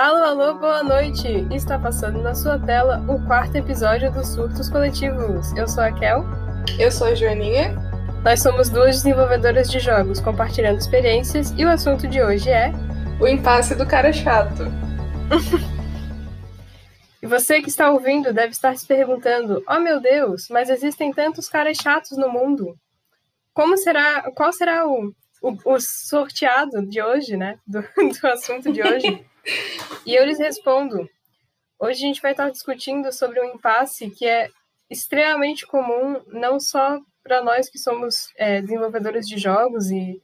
Alô, alô, boa noite! Está passando na sua tela o quarto episódio dos Surtos Coletivos. Eu sou a Kel. Eu sou a Joaninha. Nós somos duas desenvolvedoras de jogos compartilhando experiências e o assunto de hoje é. O impasse do cara chato. e você que está ouvindo deve estar se perguntando: oh meu Deus, mas existem tantos caras chatos no mundo. Como será. Qual será o, o, o sorteado de hoje, né? Do, do assunto de hoje? E eu lhes respondo. Hoje a gente vai estar discutindo sobre um impasse que é extremamente comum, não só para nós que somos é, desenvolvedores de jogos e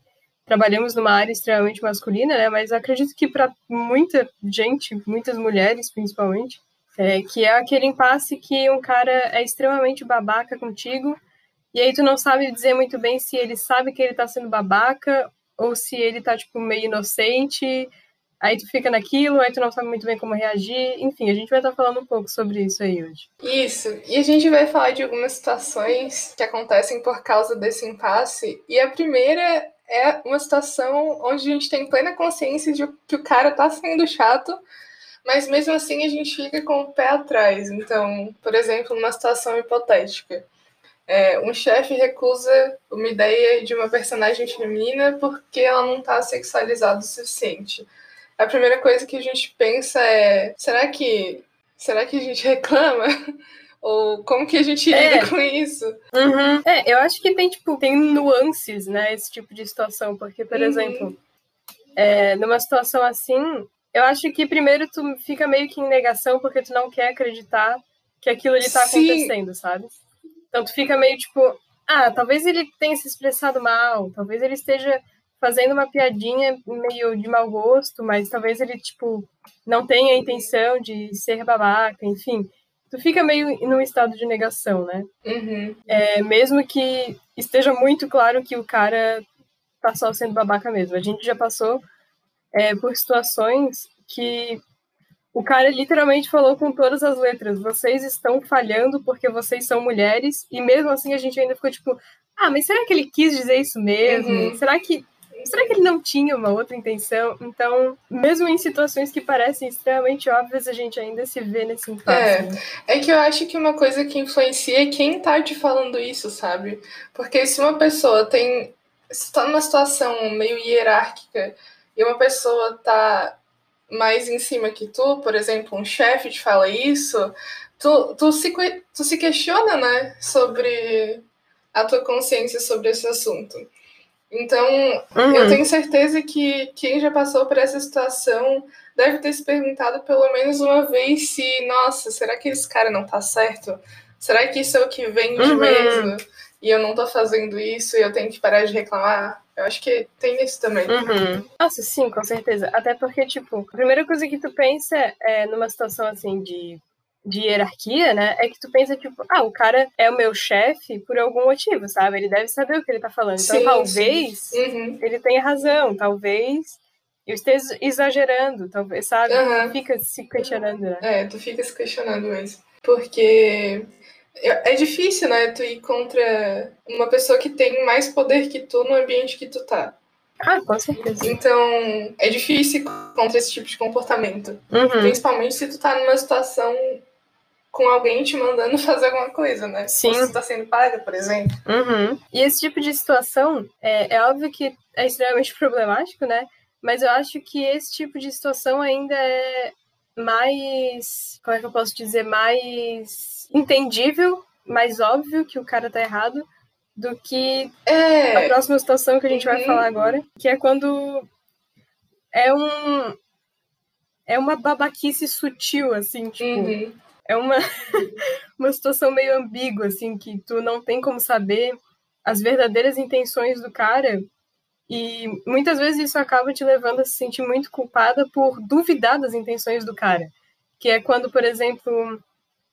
trabalhamos numa área extremamente masculina, né? Mas acredito que para muita gente, muitas mulheres principalmente, é, que é aquele impasse que um cara é extremamente babaca contigo e aí tu não sabe dizer muito bem se ele sabe que ele tá sendo babaca ou se ele tá, tipo, meio inocente Aí tu fica naquilo, aí tu não sabe muito bem como reagir. Enfim, a gente vai estar falando um pouco sobre isso aí hoje. Isso. E a gente vai falar de algumas situações que acontecem por causa desse impasse. E a primeira é uma situação onde a gente tem plena consciência de que o cara tá sendo chato, mas mesmo assim a gente fica com o pé atrás. Então, por exemplo, numa situação hipotética. É, um chefe recusa uma ideia de uma personagem feminina porque ela não está sexualizada o suficiente a primeira coisa que a gente pensa é: será que, será que a gente reclama? Ou como que a gente lida é. com isso? Uhum. É, eu acho que tem, tipo, tem nuances, né, esse tipo de situação. Porque, por uhum. exemplo, é, numa situação assim, eu acho que primeiro tu fica meio que em negação porque tu não quer acreditar que aquilo ali tá Sim. acontecendo, sabe? Então tu fica meio tipo, ah, talvez ele tenha se expressado mal, talvez ele esteja fazendo uma piadinha meio de mau gosto, mas talvez ele, tipo, não tenha a intenção de ser babaca, enfim. Tu fica meio num estado de negação, né? Uhum. É, mesmo que esteja muito claro que o cara tá só sendo babaca mesmo. A gente já passou é, por situações que o cara literalmente falou com todas as letras: vocês estão falhando porque vocês são mulheres, e mesmo assim a gente ainda ficou tipo: ah, mas será que ele quis dizer isso mesmo? Uhum. Será que será que ele não tinha uma outra intenção? Então, mesmo em situações que parecem extremamente óbvias, a gente ainda se vê nesse impasse. É, é que eu acho que uma coisa que influencia é quem tá te falando isso, sabe? Porque se uma pessoa tem. Se tá numa situação meio hierárquica e uma pessoa tá mais em cima que tu, por exemplo, um chefe te fala isso, tu, tu, se, tu se questiona, né, sobre a tua consciência sobre esse assunto. Então, uhum. eu tenho certeza que quem já passou por essa situação deve ter se perguntado pelo menos uma vez se, nossa, será que esse cara não tá certo? Será que isso é o que vende uhum. mesmo? E eu não tô fazendo isso e eu tenho que parar de reclamar? Eu acho que tem isso também. Uhum. Nossa, sim, com certeza. Até porque, tipo, a primeira coisa que tu pensa é numa situação assim de de hierarquia, né, é que tu pensa, tipo, ah, o cara é o meu chefe por algum motivo, sabe? Ele deve saber o que ele tá falando. Então, sim, talvez uhum. ele tenha razão, talvez eu esteja exagerando, talvez, sabe? Uhum. Fica se questionando, né? É, tu fica se questionando mesmo. Porque é difícil, né, tu ir contra uma pessoa que tem mais poder que tu no ambiente que tu tá. Ah, com certeza. Então, é difícil contra esse tipo de comportamento. Uhum. Principalmente se tu tá numa situação com alguém te mandando fazer alguma coisa, né? Sim. Ou se tá sendo paga, por exemplo. Uhum. E esse tipo de situação, é, é óbvio que é extremamente problemático, né? Mas eu acho que esse tipo de situação ainda é mais. Como é que eu posso dizer? Mais entendível, mais óbvio que o cara tá errado do que é. a próxima situação que a gente uhum. vai falar agora, que é quando é um é uma babaquice sutil assim, tipo, uhum é uma, uma situação meio ambígua, assim, que tu não tem como saber as verdadeiras intenções do cara. E muitas vezes isso acaba te levando a se sentir muito culpada por duvidar das intenções do cara. Que é quando, por exemplo,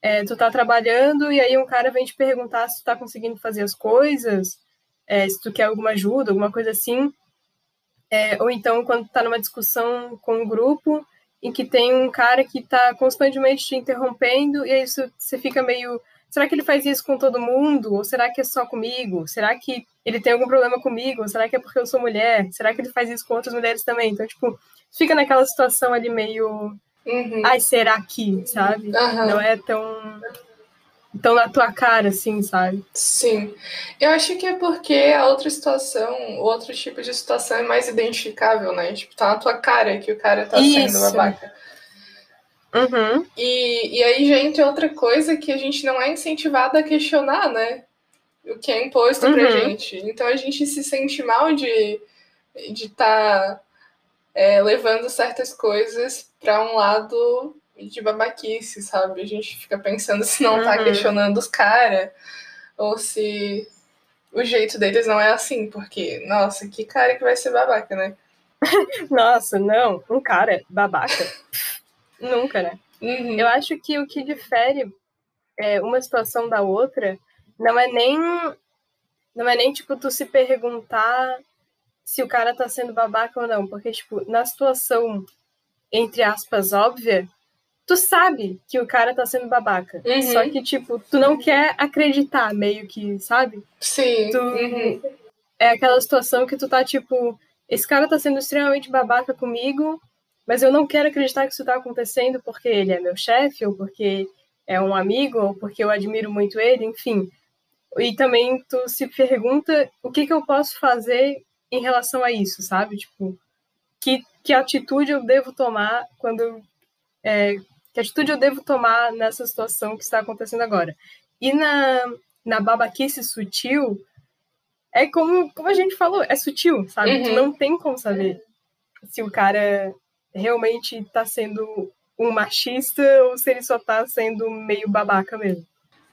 é, tu tá trabalhando e aí um cara vem te perguntar se tu tá conseguindo fazer as coisas, é, se tu quer alguma ajuda, alguma coisa assim. É, ou então quando tu tá numa discussão com um grupo em que tem um cara que está constantemente te interrompendo e aí você fica meio será que ele faz isso com todo mundo ou será que é só comigo será que ele tem algum problema comigo ou será que é porque eu sou mulher será que ele faz isso com outras mulheres também então tipo fica naquela situação ali meio Uhum. Ai, será que, sabe? Aham. Não é tão, tão na tua cara, assim, sabe? Sim. Eu acho que é porque a outra situação, o outro tipo de situação é mais identificável, né? Tipo, tá na tua cara que o cara tá sendo Isso. babaca. Uhum. E, e aí já entra outra coisa que a gente não é incentivado a questionar, né? O que é imposto pra Uhum. gente. Então a gente se sente mal de de estar levando certas coisas pra um lado de babaquice, sabe? A gente fica pensando se não tá Uhum. questionando os caras ou se o jeito deles não é assim, porque, nossa, que cara que vai ser babaca, né? Nossa, não, um cara babaca. Nunca, né? Uhum. Eu acho que o que difere é, uma situação da outra não é nem não é nem tipo tu se perguntar se o cara tá sendo babaca ou não, porque tipo, na situação entre aspas óbvia, tu sabe que o cara tá sendo babaca. Uhum. Só que tipo, tu não quer acreditar meio que, sabe? Sim. Tu Uhum. é aquela situação que tu tá tipo, esse cara tá sendo extremamente babaca comigo, mas eu não quero acreditar que isso tá acontecendo porque ele é meu chefe, ou porque é um amigo, ou porque eu admiro muito ele, enfim. E também tu se pergunta o que, que eu posso fazer em relação a isso, sabe? Tipo, que, que atitude eu devo tomar quando. é, que atitude eu devo tomar nessa situação que está acontecendo agora? E na, na babaquice sutil, é como, como a gente falou, é sutil, sabe? Uhum. Tu não tem como saber se o cara realmente tá sendo um machista ou se ele só tá sendo meio babaca mesmo.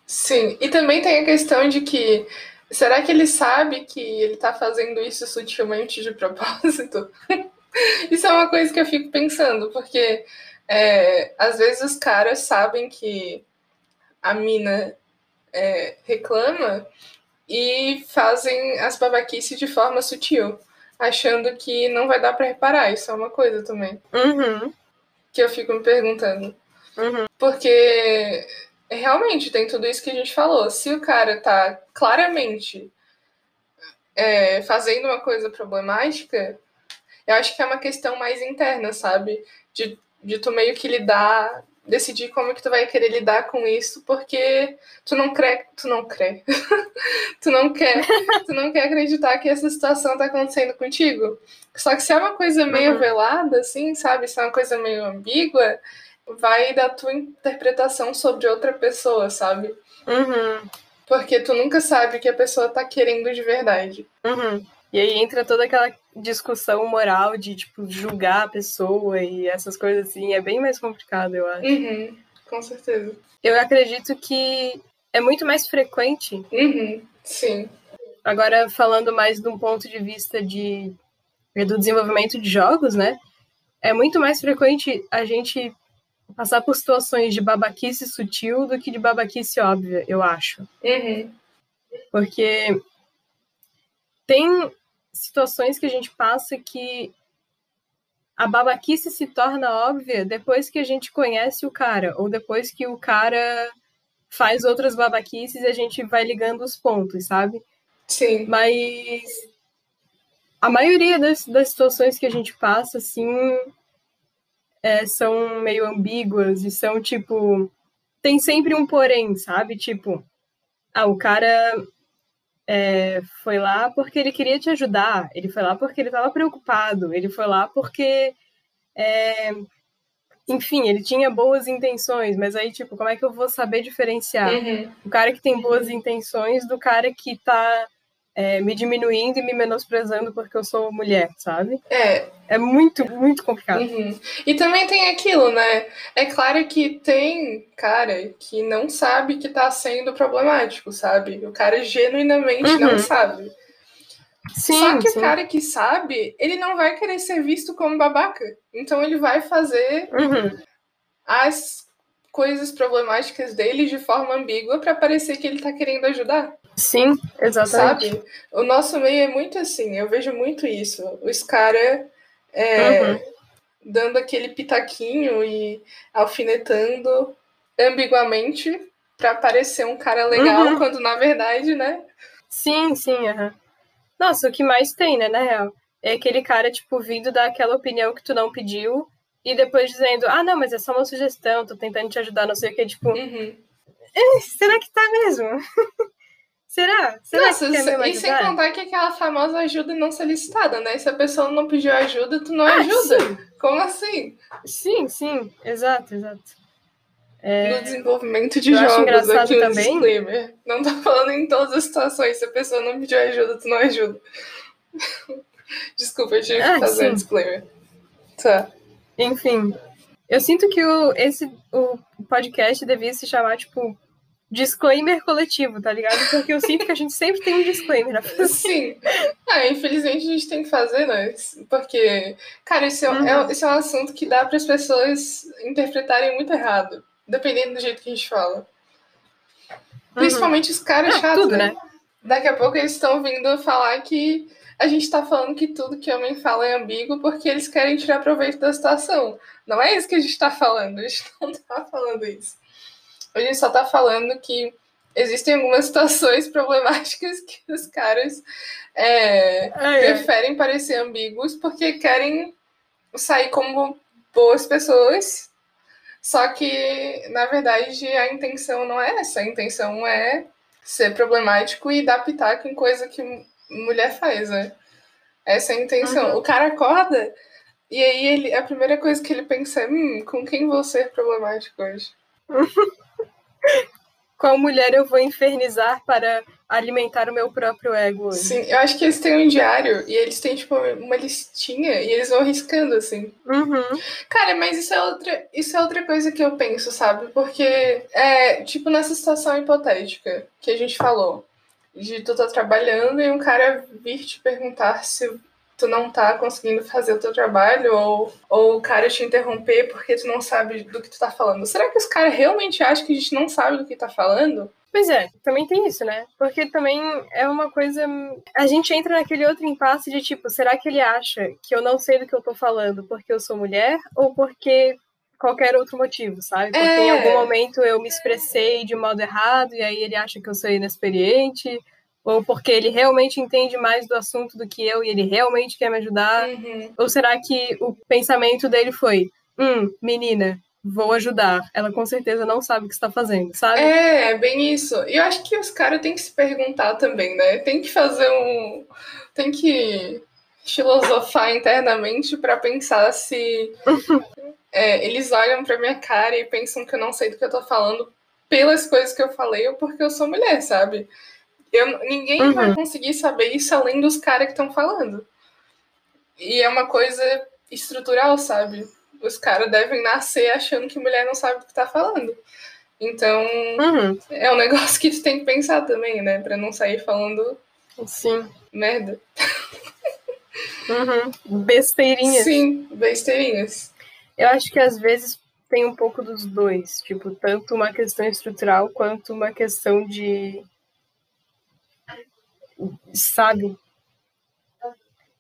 Sim, e também tem a questão de que será que ele sabe que ele tá fazendo isso sutilmente de propósito? isso é uma coisa que eu fico pensando, porque é, às vezes os caras sabem que a mina é, reclama e fazem as babaquices de forma sutil, achando que não vai dar pra reparar. Isso é uma coisa também Uhum, que eu fico me perguntando. uhum, Porque realmente tem tudo isso que a gente falou. Se o cara tá claramente é, fazendo uma coisa problemática, eu acho que é uma questão mais interna, sabe? De, de tu meio que lidar, decidir como que tu vai querer lidar com isso, porque tu não crê, tu não crê. tu não quer, tu não quer acreditar que essa situação tá acontecendo contigo. Só que se é uma coisa meio Uhum. velada, assim, sabe? Se é uma coisa meio ambígua, vai da tua interpretação sobre outra pessoa, sabe? uhum, Porque tu nunca sabe o que a pessoa tá querendo de verdade. uhum. E aí entra toda aquela discussão moral de, tipo, julgar a pessoa e essas coisas assim. É bem mais complicado, eu acho. Uhum, com certeza. Eu acredito que é muito mais frequente Uhum, sim. Agora, falando mais de um ponto de vista de, do desenvolvimento de jogos, né? É muito mais frequente a gente passar por situações de babaquice sutil do que de babaquice óbvia, eu acho. Uhum, Porque tem situações que a gente passa que a babaquice se torna óbvia depois que a gente conhece o cara, ou depois que o cara faz outras babaquices e a gente vai ligando os pontos, sabe? sim. Mas a maioria das, das situações que a gente passa, assim, é, são meio ambíguas e são tipo. Tem sempre um porém, sabe? Tipo, ah, o cara é, foi lá porque ele queria te ajudar, ele foi lá porque ele estava preocupado, ele foi lá porque. é, enfim, ele tinha boas intenções, mas aí, tipo, como é que eu vou saber diferenciar? Uhum, o cara que tem boas intenções do cara que tá é, me diminuindo e me menosprezando porque eu sou mulher, sabe? é. É muito, muito complicado. Uhum. E também tem aquilo, né? É claro que tem cara que não sabe que tá sendo problemático, sabe? O cara genuinamente Uhum. não sabe. Sim, Só que sim. o cara que sabe, ele não vai querer ser visto como babaca. Então ele vai fazer Uhum. as coisas problemáticas dele de forma ambígua pra parecer que ele tá querendo ajudar, Sim, exatamente. sabe? O nosso meio é muito assim, eu vejo muito isso. Os caras é, Uhum. dando aquele pitaquinho e alfinetando ambiguamente pra parecer um cara legal, Uhum. quando na verdade, né? Sim, sim, aham. Nossa, o que mais tem, né, na real? É aquele cara, tipo, vindo dar aquela opinião que tu não pediu e depois dizendo, ah, não, mas é só uma sugestão, tô tentando te ajudar, não sei o que, tipo, Uhum. será que tá mesmo? será? Será Nossa, que quer mesmo e sem contar que aquela famosa ajuda não solicitada, né? Se a pessoa não pediu ajuda, tu não Ah, ajuda. sim. Como assim? Sim, sim, exato, exato. No desenvolvimento de eu acho jogos engraçado aqui também- disclaimer. Não tô falando em todas as situações. Se a pessoa não pediu ajuda, tu não ajuda. Desculpa, eu tive que Ah, fazer um sim. disclaimer. Tá. Enfim, eu sinto que o, esse, o podcast devia se chamar, tipo, disclaimer coletivo, tá ligado? Porque eu sinto que a gente sempre tem um disclaimer na frente. Sim. Ah, infelizmente a gente tem que fazer, né? Porque, cara, isso é, Uhum. é- isso é um assunto que dá para as pessoas interpretarem muito errado, dependendo do jeito que a gente fala. Principalmente os caras Ah, chatos, tudo, né? né? Daqui a pouco eles estão vindo falar que a gente tá falando que tudo que homem fala é ambíguo porque eles querem tirar proveito da situação. Não é isso que a gente tá falando, a gente não tá falando isso. A gente só tá falando que existem algumas situações problemáticas que os caras é, Ai, ai. preferem parecer ambíguos porque querem sair como boas pessoas. Só que, na verdade, a intenção não é essa. A intenção é ser problemático e dar pitaco em coisa que mulher faz, né? Essa é a intenção. Uhum. O cara acorda e aí ele, a primeira coisa que ele pensa é: hum, com quem vou ser problemático hoje? Qual mulher eu vou infernizar para alimentar o meu próprio ego hoje? Sim, eu acho que eles têm um diário e eles têm, tipo, uma listinha e eles vão riscando, assim. Uhum. Cara, mas isso é outra, isso é outra coisa que eu penso, sabe? Porque, é, tipo, nessa situação hipotética que a gente falou, de tu tá trabalhando e um cara vir te perguntar se tu não tá conseguindo fazer o teu trabalho, ou, ou o cara te interromper porque tu não sabe do que tu tá falando. Será que os caras realmente acham que a gente não sabe do que tá falando? Pois é, também tem isso, né? Porque também é uma coisa. A gente entra naquele outro impasse de tipo, será que ele acha que eu não sei do que eu tô falando porque eu sou mulher ou porque qualquer outro motivo, sabe? Porque em É. algum momento eu me expressei de modo errado e aí ele acha que eu sou inexperiente, ou porque ele realmente entende mais do assunto do que eu e ele realmente quer me ajudar. Uhum. Ou será que o pensamento dele foi: hum, menina, vou ajudar. Ela com certeza não sabe o que está fazendo, sabe? É, é bem isso. E eu acho que os caras têm que se perguntar também, né? Tem que fazer um. Tem que filosofar internamente para pensar se é, eles olham pra minha cara e pensam que eu não sei do que eu tô falando pelas coisas que eu falei ou porque eu sou mulher, sabe? Eu, ninguém Uhum. vai conseguir saber isso além dos caras que estão falando. E é uma coisa estrutural, sabe? Os caras devem nascer achando que mulher não sabe do que tá falando. Então, Uhum, é um negócio que tu tem que pensar também, né? Pra não sair falando sim. merda. Uhum. Besteirinhas. Sim, besteirinhas. Eu acho que às vezes tem um pouco dos dois. Tipo, tanto uma questão estrutural quanto uma questão de. Sabe?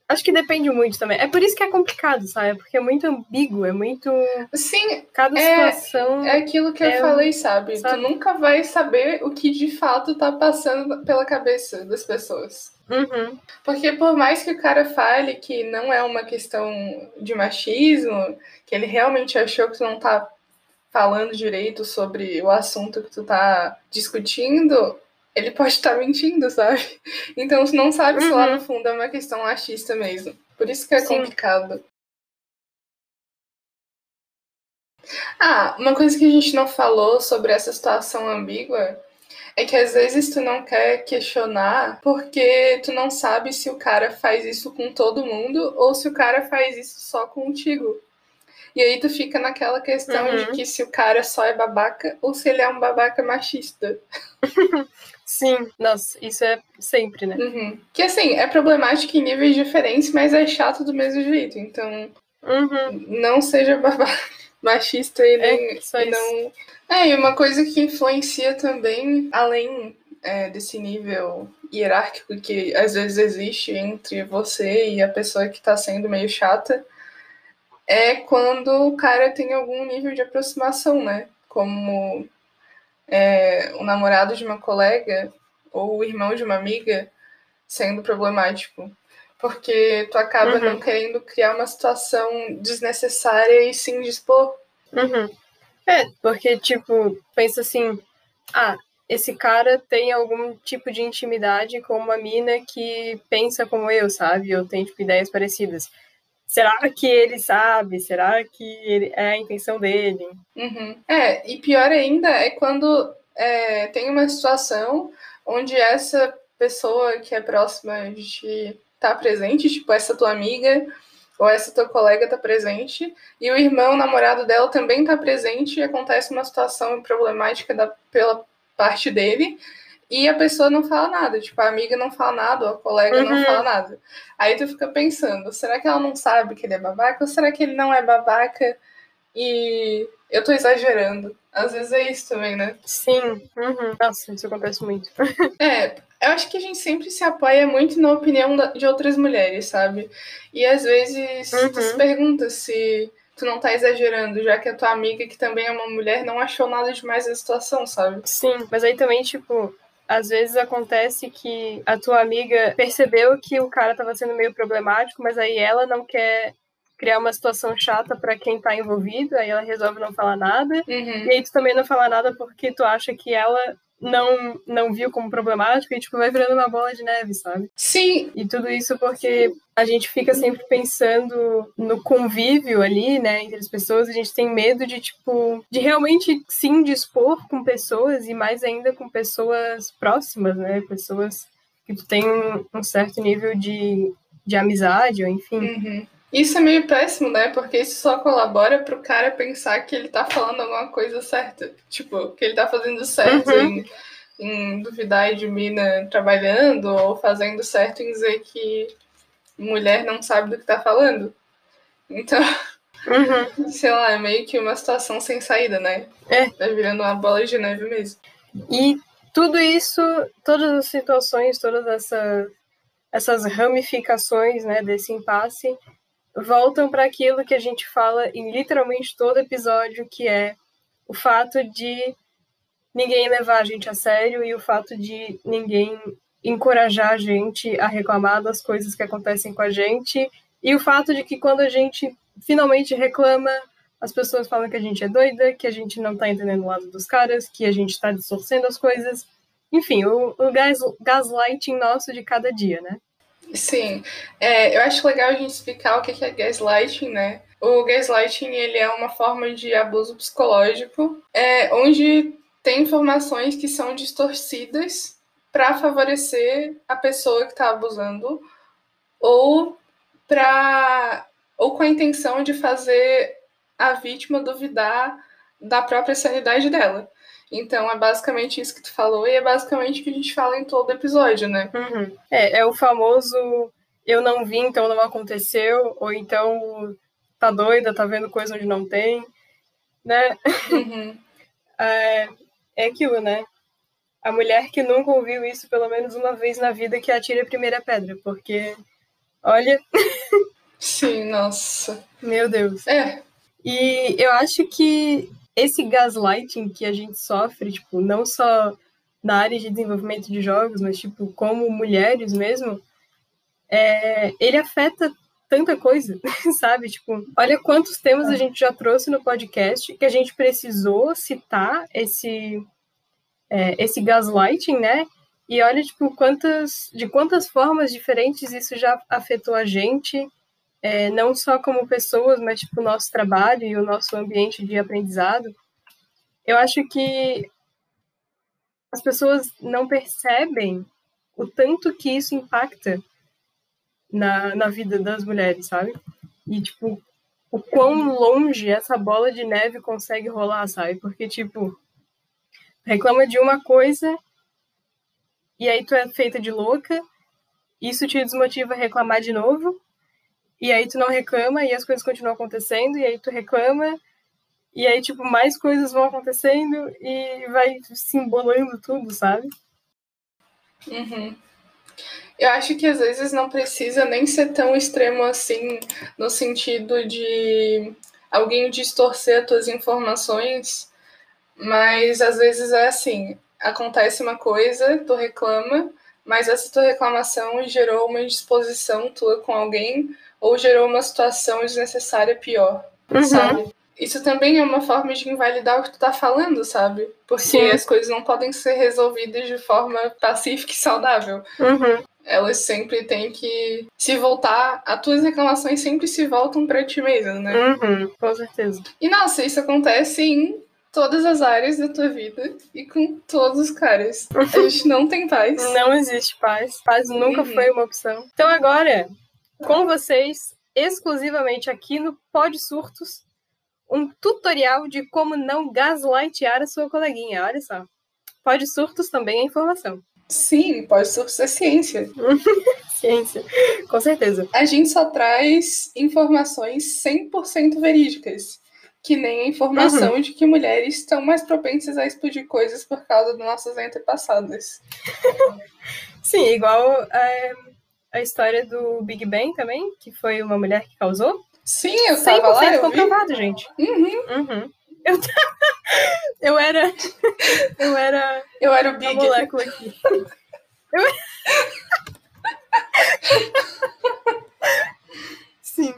Acho que depende muito também. É por isso que é complicado, sabe? Porque é muito ambíguo, é muito. Sim, Cada É- situação. é aquilo que eu É, falei, sabe? sabe? Tu nunca vai saber o que de fato tá passando pela cabeça das pessoas. Uhum. Porque por mais que o cara fale que não é uma questão de machismo, que ele realmente achou que tu não tá falando direito sobre o assunto que tu tá discutindo, ele pode estar mentindo, sabe? Então tu não sabe se lá Uhum. no fundo é uma questão machista mesmo. Por isso que é Sim. complicado. Ah, uma coisa que a gente não falou sobre essa situação ambígua é que às vezes tu não quer questionar porque tu não sabe se o cara faz isso com todo mundo ou se o cara faz isso só contigo. E aí tu fica naquela questão Uhum. de que se o cara só é babaca ou se ele é um babaca machista. Sim, nossa, isso é sempre, né? Uhum. Que assim, é problemático em níveis diferentes, mas é chato do mesmo jeito. Então, Uhum. não seja babaca machista e nem, É, só e isso. não. É, e uma coisa que influencia também, além é, desse nível hierárquico que às vezes existe entre você e a pessoa que tá sendo meio chata, é quando o cara tem algum nível de aproximação, né? Como é, o namorado de uma colega ou o irmão de uma amiga sendo problemático. Porque tu acaba Uhum. não querendo criar uma situação desnecessária e se indispor. Uhum. É, porque, tipo, pensa assim, ah, esse cara tem algum tipo de intimidade com uma mina que pensa como eu, sabe? Ou tem, tipo, ideias parecidas. Será que ele sabe? Será que ele- é a intenção dele? Uhum. É, e pior ainda é quando é, tem uma situação onde essa pessoa que é próxima de estar presente, tipo essa tua amiga ou essa tua colega tá presente, e o irmão, o namorado dela também tá presente e acontece uma situação problemática da, pela parte dele, e a pessoa não fala nada, tipo, a amiga não fala nada, ou a colega não Uhum. fala nada. Aí tu fica pensando, será que ela não sabe que ele é babaca, ou será que ele não é babaca e eu tô exagerando? Às vezes é isso também, né? Sim. Uhum. Nossa, isso acontece muito. É, eu acho que a gente sempre se apoia muito na opinião da- de outras mulheres, sabe? E às vezes tu Uhum. se pergunta se tu não tá exagerando, já que a tua amiga, que também é uma mulher, não achou nada demais na situação, sabe? Sim, mas aí também, tipo, às vezes acontece que a tua amiga percebeu que o cara tava sendo meio problemático, mas aí ela não quer criar uma situação chata pra quem tá envolvido, aí ela resolve não falar nada. Uhum. E aí tu também não fala nada porque tu acha que ela não, não viu como problemático e, tipo, vai virando uma bola de neve, sabe? Sim, E tudo isso porque a gente fica sempre pensando no convívio ali, né, entre as pessoas, a gente tem medo de, tipo, de realmente se indispor com pessoas e mais ainda com pessoas próximas, né, pessoas que tu tem um, um certo nível de, de amizade, ou enfim. Uhum. Isso é meio péssimo, né? Porque isso só colabora pro cara pensar que ele tá falando alguma coisa certa. Tipo, que ele tá fazendo certo Uhum. em, em duvidar de mina trabalhando, ou fazendo certo em dizer que mulher não sabe do que tá falando. Então, Uhum. sei lá, é meio que uma situação sem saída, né? É. Tá virando uma bola de neve mesmo. E tudo isso, todas as situações, todas essa, essas ramificações né, desse impasse voltam para aquilo que a gente fala em literalmente todo episódio, que é o fato de ninguém levar a gente a sério e o fato de ninguém encorajar a gente a reclamar das coisas que acontecem com a gente e o fato de que quando a gente finalmente reclama as pessoas falam que a gente é doida, que a gente não tá entendendo o lado dos caras, que a gente tá distorcendo as coisas. Enfim, o, o gas, gaslighting nosso de cada dia, né? Sim, é, eu acho legal a gente explicar o que é gaslighting, né? O gaslighting ele é uma forma de abuso psicológico, é, onde tem informações que são distorcidas para favorecer a pessoa que está abusando ou para ou com a intenção de fazer a vítima duvidar da própria sanidade dela. Então é basicamente isso que tu falou e é basicamente o que a gente fala em todo episódio, né? Uhum. É, é o famoso eu não vi, então não aconteceu, ou então tá doida, tá vendo coisa onde não tem, né? Uhum. É, é aquilo, né? A mulher que nunca ouviu isso pelo menos uma vez na vida que atire a primeira pedra, porque, olha, Sim, nossa. meu Deus. É, E eu acho que esse gaslighting que a gente sofre, tipo, não só na área de desenvolvimento de jogos, mas, tipo, como mulheres mesmo, é, ele afeta tanta coisa, sabe? Tipo, olha quantos temas a gente já trouxe no podcast que a gente precisou citar esse, é, esse gaslighting, né? E olha, tipo, quantas, de quantas formas diferentes isso já afetou a gente, é, não só como pessoas, mas tipo o nosso trabalho e o nosso ambiente de aprendizado. Eu acho que as pessoas não percebem o tanto que isso impacta na, na vida das mulheres, sabe? E tipo o quão longe essa bola de neve consegue rolar, sabe? Porque tipo reclama de uma coisa e aí tu é feita de louca, isso te desmotiva a reclamar de novo e aí tu não reclama e as coisas continuam acontecendo, e aí tu reclama, e aí, tipo, mais coisas vão acontecendo e vai se embolando tudo, sabe? Uhum. Eu acho que às vezes não precisa nem ser tão extremo assim, no sentido de alguém distorcer as tuas informações, mas às vezes é assim: acontece uma coisa, tu reclama, mas essa tua reclamação gerou uma indisposição tua com alguém ou gerou uma situação desnecessária pior, uhum. sabe? Isso também é uma forma de invalidar o que tu tá falando, sabe? Porque Sim. as coisas não podem ser resolvidas de forma pacífica e saudável. Uhum. Elas sempre têm que se voltar. As tuas reclamações sempre se voltam para ti mesmo, né? Uhum, com certeza. E nossa, isso acontece em todas as áreas da tua vida e com todos os caras. A gente não tem paz. Não existe paz. Paz nunca uhum. foi uma opção. Então agora, com vocês, exclusivamente aqui no Pod Surtos, um tutorial de como não gaslightear a sua coleguinha. Olha só. Pod Surtos também é informação. Sim, pode ser ciência. ciência, com certeza. A gente só traz informações 100% verídicas. Que nem a informação uhum. de que mulheres estão mais propensas a explodir coisas por causa das nossas antepassadas. Sim, igual é, a história do Big Bang também, que foi uma mulher que causou. Sim, eu tava lá, eu comprovado, vi. gente. Uhum. Uhum. Eu, eu era. Eu era. Eu era o Big. Molécula aqui. Eu... Sim.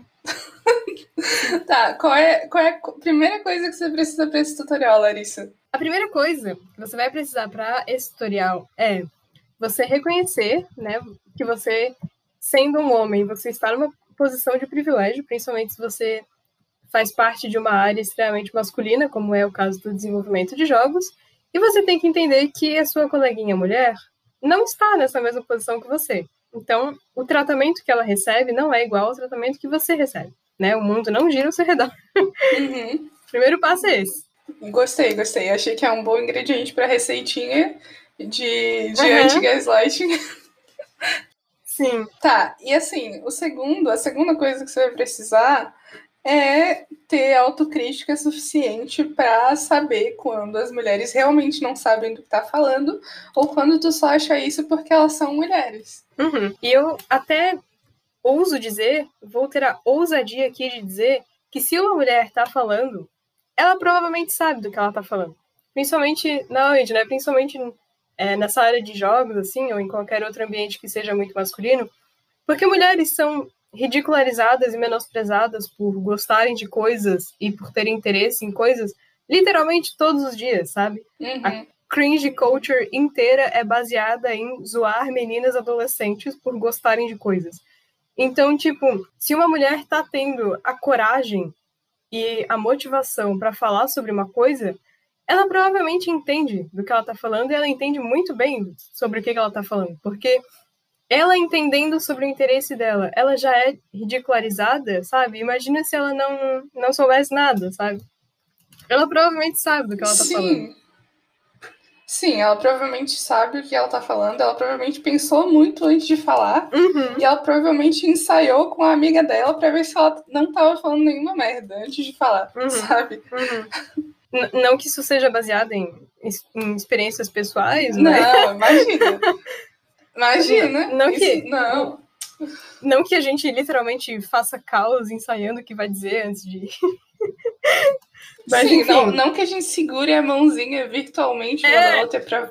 Tá, qual é, qual é a primeira coisa que você precisa para esse tutorial, Larissa? A primeira coisa que você vai precisar para esse tutorial é você reconhecer, né, que você, sendo um homem, você está numa posição de privilégio, principalmente se você faz parte de uma área extremamente masculina, como é o caso do desenvolvimento de jogos, e você tem que entender que a sua coleguinha mulher não está nessa mesma posição que você. Então, o tratamento que ela recebe não é igual ao tratamento que você recebe, né? O mundo não gira ao seu redor. Uhum. Primeiro passo é esse. Gostei, gostei. Achei que é um bom ingrediente para receitinha de, de uhum. anti-gaslighting. Sim. Tá, e assim, o segundo, a segunda coisa que você vai precisar é ter autocrítica suficiente para saber quando as mulheres realmente não sabem do que tá falando ou quando tu só acha isso porque elas são mulheres. Uhum. E eu até ouso dizer, vou ter a ousadia aqui de dizer que se uma mulher tá falando, ela provavelmente sabe do que ela tá falando. Principalmente na onde, né? Principalmente é, nessa área de jogos, assim, ou em qualquer outro ambiente que seja muito masculino, porque mulheres são ridicularizadas e menosprezadas por gostarem de coisas e por terem interesse em coisas literalmente todos os dias, sabe? Uhum. A cringe culture inteira é baseada em zoar meninas adolescentes por gostarem de coisas. Então, tipo, se uma mulher tá tendo a coragem e a motivação para falar sobre uma coisa, ela provavelmente entende do que ela tá falando e ela entende muito bem sobre o que, que ela tá falando, porque ela entendendo sobre o interesse dela, ela já é ridicularizada, sabe? Imagina se ela não, não soubesse nada, sabe? Ela provavelmente sabe do que ela tá Sim. falando. Sim, ela provavelmente sabe o que ela tá falando, ela provavelmente pensou muito antes de falar, uhum. e ela provavelmente ensaiou com a amiga dela para ver se ela não tava falando nenhuma merda antes de falar, uhum. sabe? Uhum. Não que isso seja baseado em, em experiências pessoais, não? Não, imagina. Imagina. Não que, Isso, não. não que a gente literalmente faça caos ensaiando o que vai dizer antes de. Mas, Sim, enfim. Não, não que a gente segure a mãozinha virtualmente é... na outra pra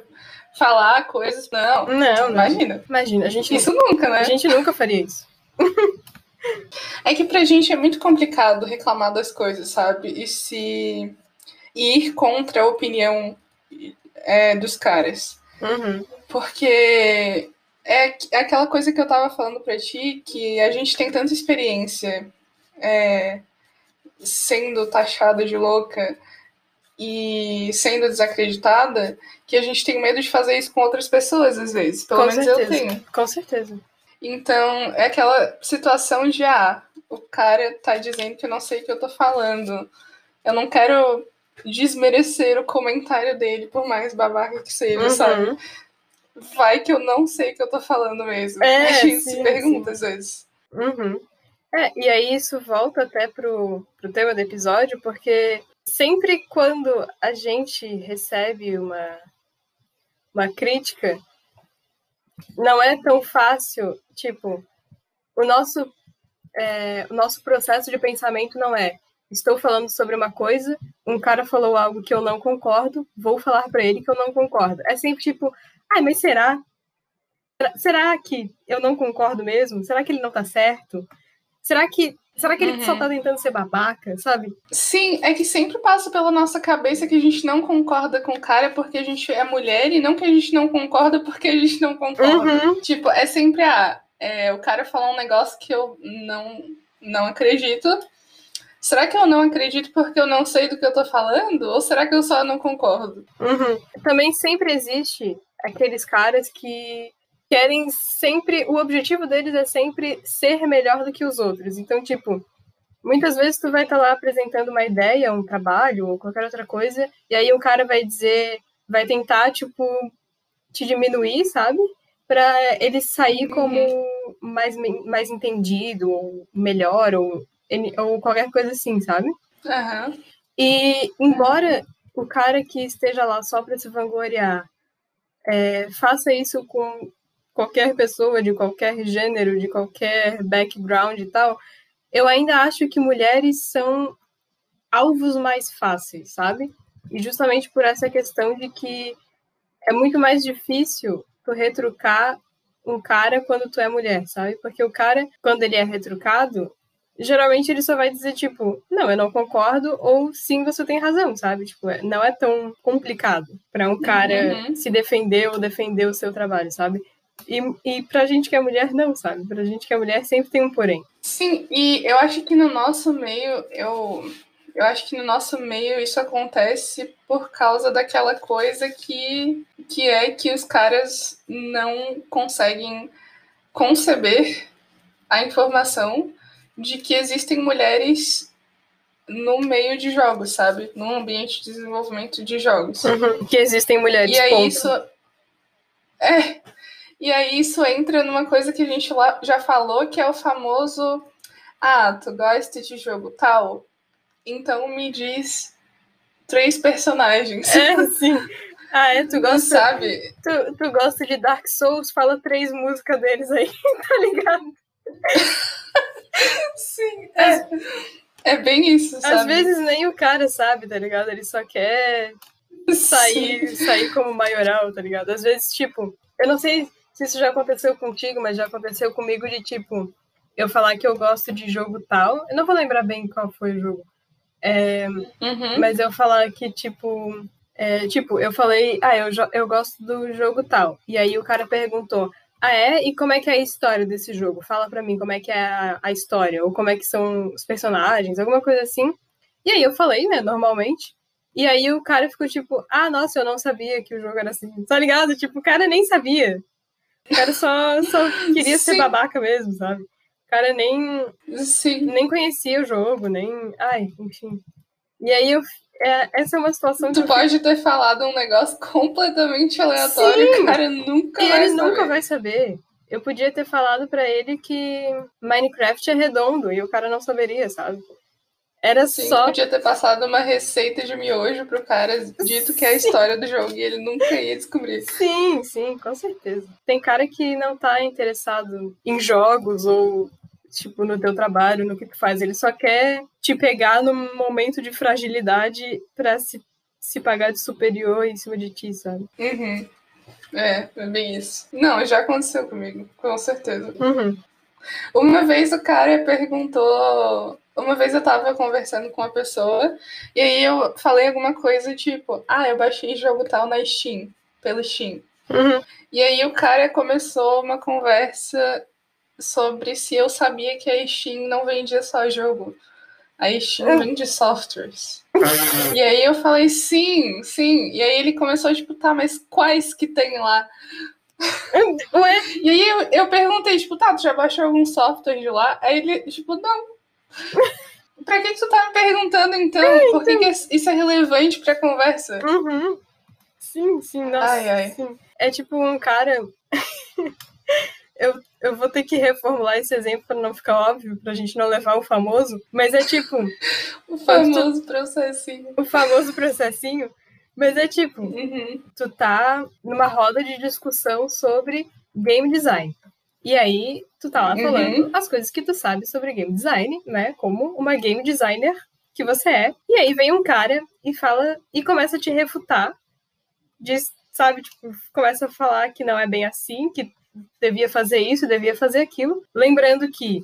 falar coisas. Não. Não, imagina. Imagina, a gente. Isso nunca, né? A gente nunca faria isso. é que pra gente é muito complicado reclamar das coisas, sabe? E se ir contra a opinião é, dos caras. Uhum. Porque é, é aquela coisa que eu tava falando pra ti, que a gente tem tanta experiência é, sendo taxada de louca e sendo desacreditada, que a gente tem medo de fazer isso com outras pessoas, às vezes. Pelo com menos certeza. eu tenho. Com certeza. Então, é aquela situação de, ah, o cara tá dizendo que eu não sei o que eu tô falando. Eu não quero desmerecer o comentário dele, por mais babaca que seja, uhum. sabe? vai que eu não sei o que eu tô falando mesmo. É, a gente sim, se pergunta sim. às vezes. Uhum. É, e aí isso volta até pro, pro tema do episódio, porque sempre quando a gente recebe uma, uma crítica, não é tão fácil, tipo, o nosso, é, o nosso processo de pensamento não é estou falando sobre uma coisa, um cara falou algo que eu não concordo, vou falar para ele que eu não concordo. É sempre tipo, Ai, mas será? será que eu não concordo mesmo? Será que ele não tá certo? Será que Será que ele uhum. só tá tentando ser babaca, sabe? Sim, é que sempre passa pela nossa cabeça que a gente não concorda com o cara porque a gente é mulher e não que a gente não concorda porque a gente não concorda. Uhum. Tipo, é sempre a. Ah, é, o cara falar um negócio que eu não, não acredito. Será que eu não acredito porque eu não sei do que eu tô falando? Ou será que eu só não concordo? Uhum. Também sempre existe aqueles caras que querem sempre. O objetivo deles é sempre ser melhor do que os outros. Então, tipo, muitas vezes tu vai estar tá lá apresentando uma ideia, um trabalho ou qualquer outra coisa, e aí um cara vai dizer, vai tentar, tipo, te diminuir, sabe? Para ele sair uhum. como mais, mais entendido, ou melhor, ou, ou qualquer coisa assim, sabe? Uhum. E embora o cara que esteja lá só para se vangloriar é, faça isso com qualquer pessoa de qualquer gênero, de qualquer background e tal, eu ainda acho que mulheres são alvos mais fáceis, sabe? E justamente por essa questão de que é muito mais difícil tu retrucar um cara quando tu é mulher, sabe? Porque o cara, quando ele é retrucado, geralmente ele só vai dizer, tipo, não, eu não concordo, ou sim, você tem razão, sabe? Tipo, é, não é tão complicado para um cara uhum. se defender ou defender o seu trabalho, sabe? E, e pra gente que é mulher, não, sabe? Pra gente que é mulher sempre tem um porém. Sim, e eu acho que no nosso meio, eu, eu acho que no nosso meio isso acontece por causa daquela coisa que, que é que os caras não conseguem conceber a informação de que existem mulheres no meio de jogos, sabe? No ambiente de desenvolvimento de jogos. Uhum, que existem mulheres. E aí ponto. isso. É, e aí isso entra numa coisa que a gente já falou, que é o famoso ah, tu gosta de jogo tal? Então me diz três personagens. É, sim. Ah, é, tu gosta. sabe? Tu, tu gosta de Dark Souls, fala três músicas deles aí, tá ligado? sim, é, é bem isso, sabe? Às vezes nem o cara sabe, tá ligado? Ele só quer sair, sair como maioral, tá ligado? Às vezes, tipo, eu não sei se isso já aconteceu contigo, mas já aconteceu comigo de tipo, eu falar que eu gosto de jogo tal. Eu não vou lembrar bem qual foi o jogo. É, uhum. Mas eu falar que, tipo. É, tipo, eu falei, ah, eu, eu gosto do jogo tal. E aí o cara perguntou, ah, é? E como é que é a história desse jogo? Fala pra mim como é que é a, a história, ou como é que são os personagens, alguma coisa assim. E aí eu falei, né, normalmente. E aí o cara ficou tipo, ah, nossa, eu não sabia que o jogo era assim. Tá ligado? Tipo, o cara nem sabia. O cara só, só queria ser babaca mesmo, sabe? O cara nem, Sim. nem conhecia o jogo, nem. Ai, enfim. E aí eu, é, essa é uma situação tu pode fico... ter falado um negócio completamente aleatório, Sim. o cara nunca e vai ele saber. nunca vai saber. Eu podia ter falado para ele que Minecraft é redondo e o cara não saberia, sabe? Era Sim, só. podia ter passado uma receita de miojo pro cara, dito que é a história do jogo, e ele nunca ia descobrir. Sim, sim, com certeza. Tem cara que não tá interessado em jogos ou, tipo, no teu trabalho, no que tu faz. Ele só quer te pegar num momento de fragilidade pra se, se pagar de superior em cima de ti, sabe? Uhum. É, é bem isso. Não, já aconteceu comigo, com certeza. Uhum. Uma vez o cara perguntou uma vez eu tava conversando com uma pessoa e aí eu falei alguma coisa tipo, ah, eu baixei jogo tal na Steam, pelo Steam. Uhum. E aí o cara começou uma conversa sobre se eu sabia que a Steam não vendia só jogo. A Steam uhum. vende softwares. e aí eu falei, sim, sim. E aí ele começou, tipo, tá, mas quais que tem lá? Ué? E aí eu, eu perguntei, tipo, tá, tu já baixou algum software de lá? Aí ele, tipo, não. pra que, que tu tá me perguntando então? É, Por que, então... que isso é relevante pra conversa? Uhum. Sim, sim, nossa. Ai, ai. Sim. É tipo um cara. eu, eu vou ter que reformular esse exemplo para não ficar óbvio, pra gente não levar o famoso, mas é tipo. o famoso tu... processinho. O famoso processinho. Mas é tipo, uhum. tu tá numa roda de discussão sobre game design. E aí, tu tá lá uhum. falando as coisas que tu sabe sobre game design, né? Como uma game designer que você é. E aí vem um cara e fala e começa a te refutar. Diz, sabe, tipo, começa a falar que não é bem assim, que devia fazer isso, devia fazer aquilo. Lembrando que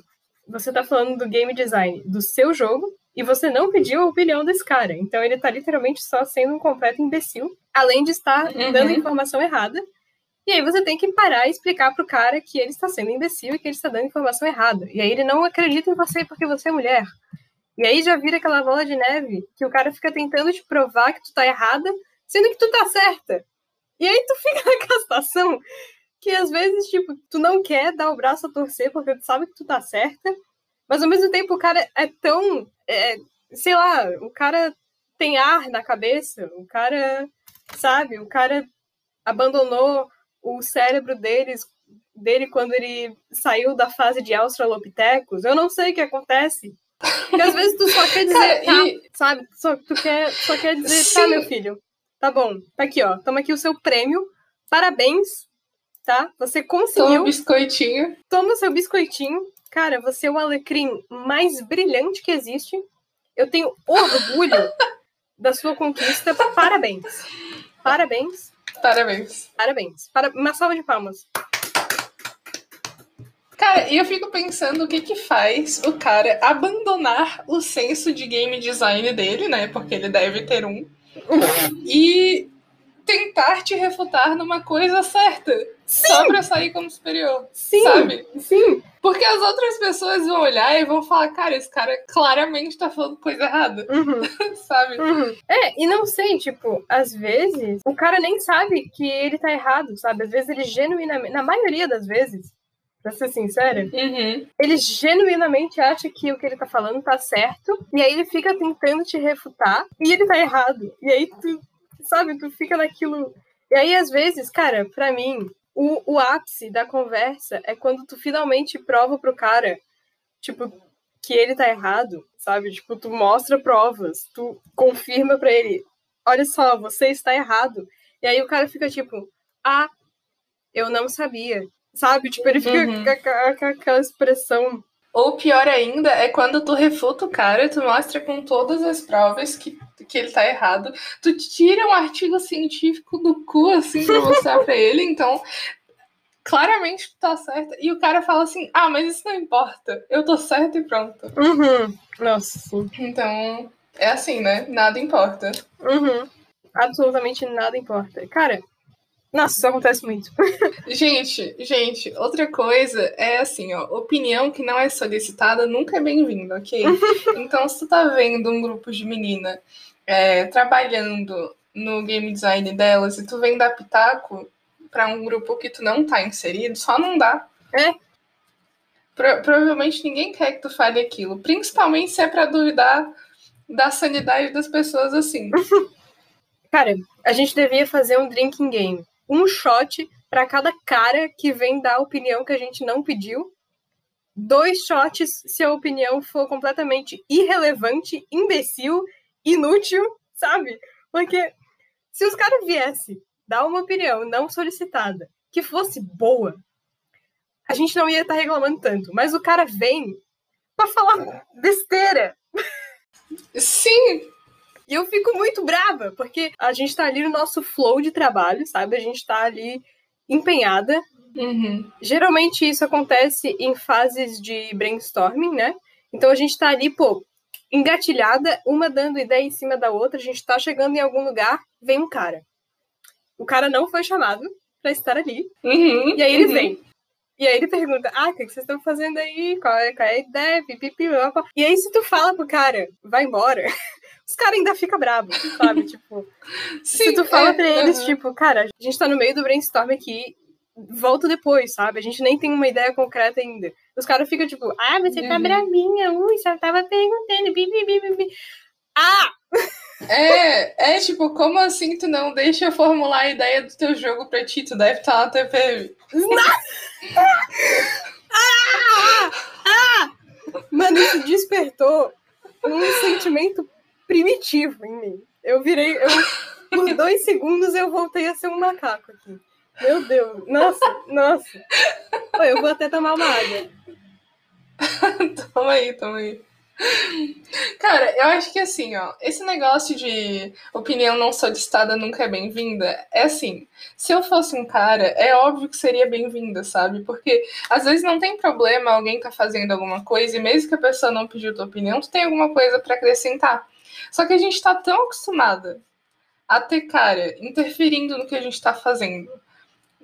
você tá falando do game design do seu jogo e você não pediu a opinião desse cara. Então ele tá literalmente só sendo um completo imbecil, além de estar Uhum. dando informação errada. E aí você tem que parar e explicar pro cara que ele está sendo imbecil e que ele está dando informação errada. E aí ele não acredita em você porque você é mulher. E aí já vira aquela bola de neve que o cara fica tentando te provar que tu tá errada, sendo que tu tá certa. E aí tu fica naquela situação que às vezes, tipo, tu não quer dar o braço a torcer porque tu sabe que tu tá certa, mas ao mesmo tempo o cara é tão. é, sei lá, o cara tem ar na cabeça, o cara, sabe, o cara abandonou o cérebro deles, dele quando ele saiu da fase de Australopithecus. Eu não sei o que acontece. Porque às vezes tu só quer dizer, Cara, tá, e- sabe? Só, tu quer, só quer dizer, Sim. tá, meu filho, tá bom, tá aqui, ó, toma aqui o seu prêmio, parabéns, tá? Você Toma conseguiu, um biscoitinho. toma o seu biscoitinho. Cara, você é o alecrim mais brilhante que existe. Eu tenho orgulho da sua conquista. Parabéns. Parabéns. Parabéns. Parabéns. Para... Uma salva de palmas. Cara, e eu fico pensando o que que faz o cara abandonar o senso de game design dele, né? Porque ele deve ter um. e tentar te refutar numa coisa certa. Só pra sair como superior. Sim, Sabe? sim. Porque as outras pessoas vão olhar e vão falar, cara, esse cara claramente tá falando coisa errada, Uhum, sabe? uhum. É, e não sei, tipo, às vezes o cara nem sabe que ele tá errado, sabe? Às vezes ele genuinamente, na maioria das vezes, pra ser sincera, Uhum. ele genuinamente acha que o que ele tá falando tá certo, e aí ele fica tentando te refutar, e ele tá errado. E aí tu, sabe, tu fica naquilo. E aí, às vezes, cara, pra mim, o, o ápice da conversa é quando tu finalmente prova pro cara, tipo, que ele tá errado, sabe? Tipo, tu mostra provas, tu confirma pra ele, olha só, você está errado. E aí o cara fica tipo, ah, eu não sabia. Sabe? Tipo, ele fica Uhum. com com aquela expressão. Ou pior ainda é quando tu refuta o cara, tu mostra com todas as provas que, que ele tá errado, tu tira um artigo científico do cu, assim, pra mostrar pra ele, então claramente tu tá certa. E o cara fala assim: ah, mas isso não importa, eu tô certo e pronto. Uhum. Nossa, sim. Então é assim, né? Nada importa. Uhum. Absolutamente nada importa. Cara, nossa, isso acontece muito. Gente, gente, outra coisa é assim, ó, opinião que não é solicitada nunca é bem-vinda, ok? então, se tu tá vendo um grupo de menina é, trabalhando no game design delas e tu vem dar pitaco pra um grupo que tu não tá inserido, só não dá. É. Pro- provavelmente ninguém quer que tu fale aquilo, principalmente se é pra duvidar da sanidade das pessoas assim. Cara, a gente devia fazer um drinking game. Um shot pra cada cara que vem dar a opinião que a gente não pediu. Dois shots se a opinião for completamente irrelevante, imbecil, inútil, sabe? Porque se os caras viessem dar uma opinião não solicitada que fosse boa, a gente não ia estar reclamando tanto. Mas o cara vem pra falar besteira. Sim, E eu fico muito brava, porque a gente tá ali no nosso flow de trabalho, sabe? A gente tá ali empenhada. Uhum. Geralmente isso acontece em fases de brainstorming, né? Então a gente tá ali, pô, engatilhada, uma dando ideia em cima da outra, a gente tá chegando em algum lugar, vem um cara. O cara não foi chamado pra estar ali, Uhum. e aí ele uhum. vem. E aí ele pergunta, ah, o que vocês estão fazendo aí? Qual é, qual é a ideia? Pipipi. E aí se tu fala pro cara, vai embora, os caras ainda ficam bravos, sabe? tipo, se Sim, tu fala é, pra eles, aham. tipo, cara, a gente tá no meio do brainstorm aqui, volta depois, sabe? A gente nem tem uma ideia concreta ainda. Os caras ficam tipo, ah, você tá Uhum. bravinha, ui, só tava perguntando, bi, bi, bi, bi, bi. Ah! É, é tipo, como assim tu não deixa eu formular a ideia do teu jogo pra ti? Tu deve estar na TPM. Mano, isso despertou um sentimento primitivo em mim. Eu virei, eu, por dois segundos eu voltei a ser um macaco aqui. Meu Deus, nossa, nossa. Eu vou até tomar uma água. toma aí, toma aí. Cara, eu acho que assim, ó, esse negócio de opinião não solicitada nunca é bem-vinda, é assim, se eu fosse um cara, é óbvio que seria bem-vinda, sabe? Porque às vezes não tem problema alguém tá fazendo alguma coisa e mesmo que a pessoa não pediu tua opinião, tu tem alguma coisa para acrescentar. Só que a gente tá tão acostumada a ter cara interferindo no que a gente tá fazendo,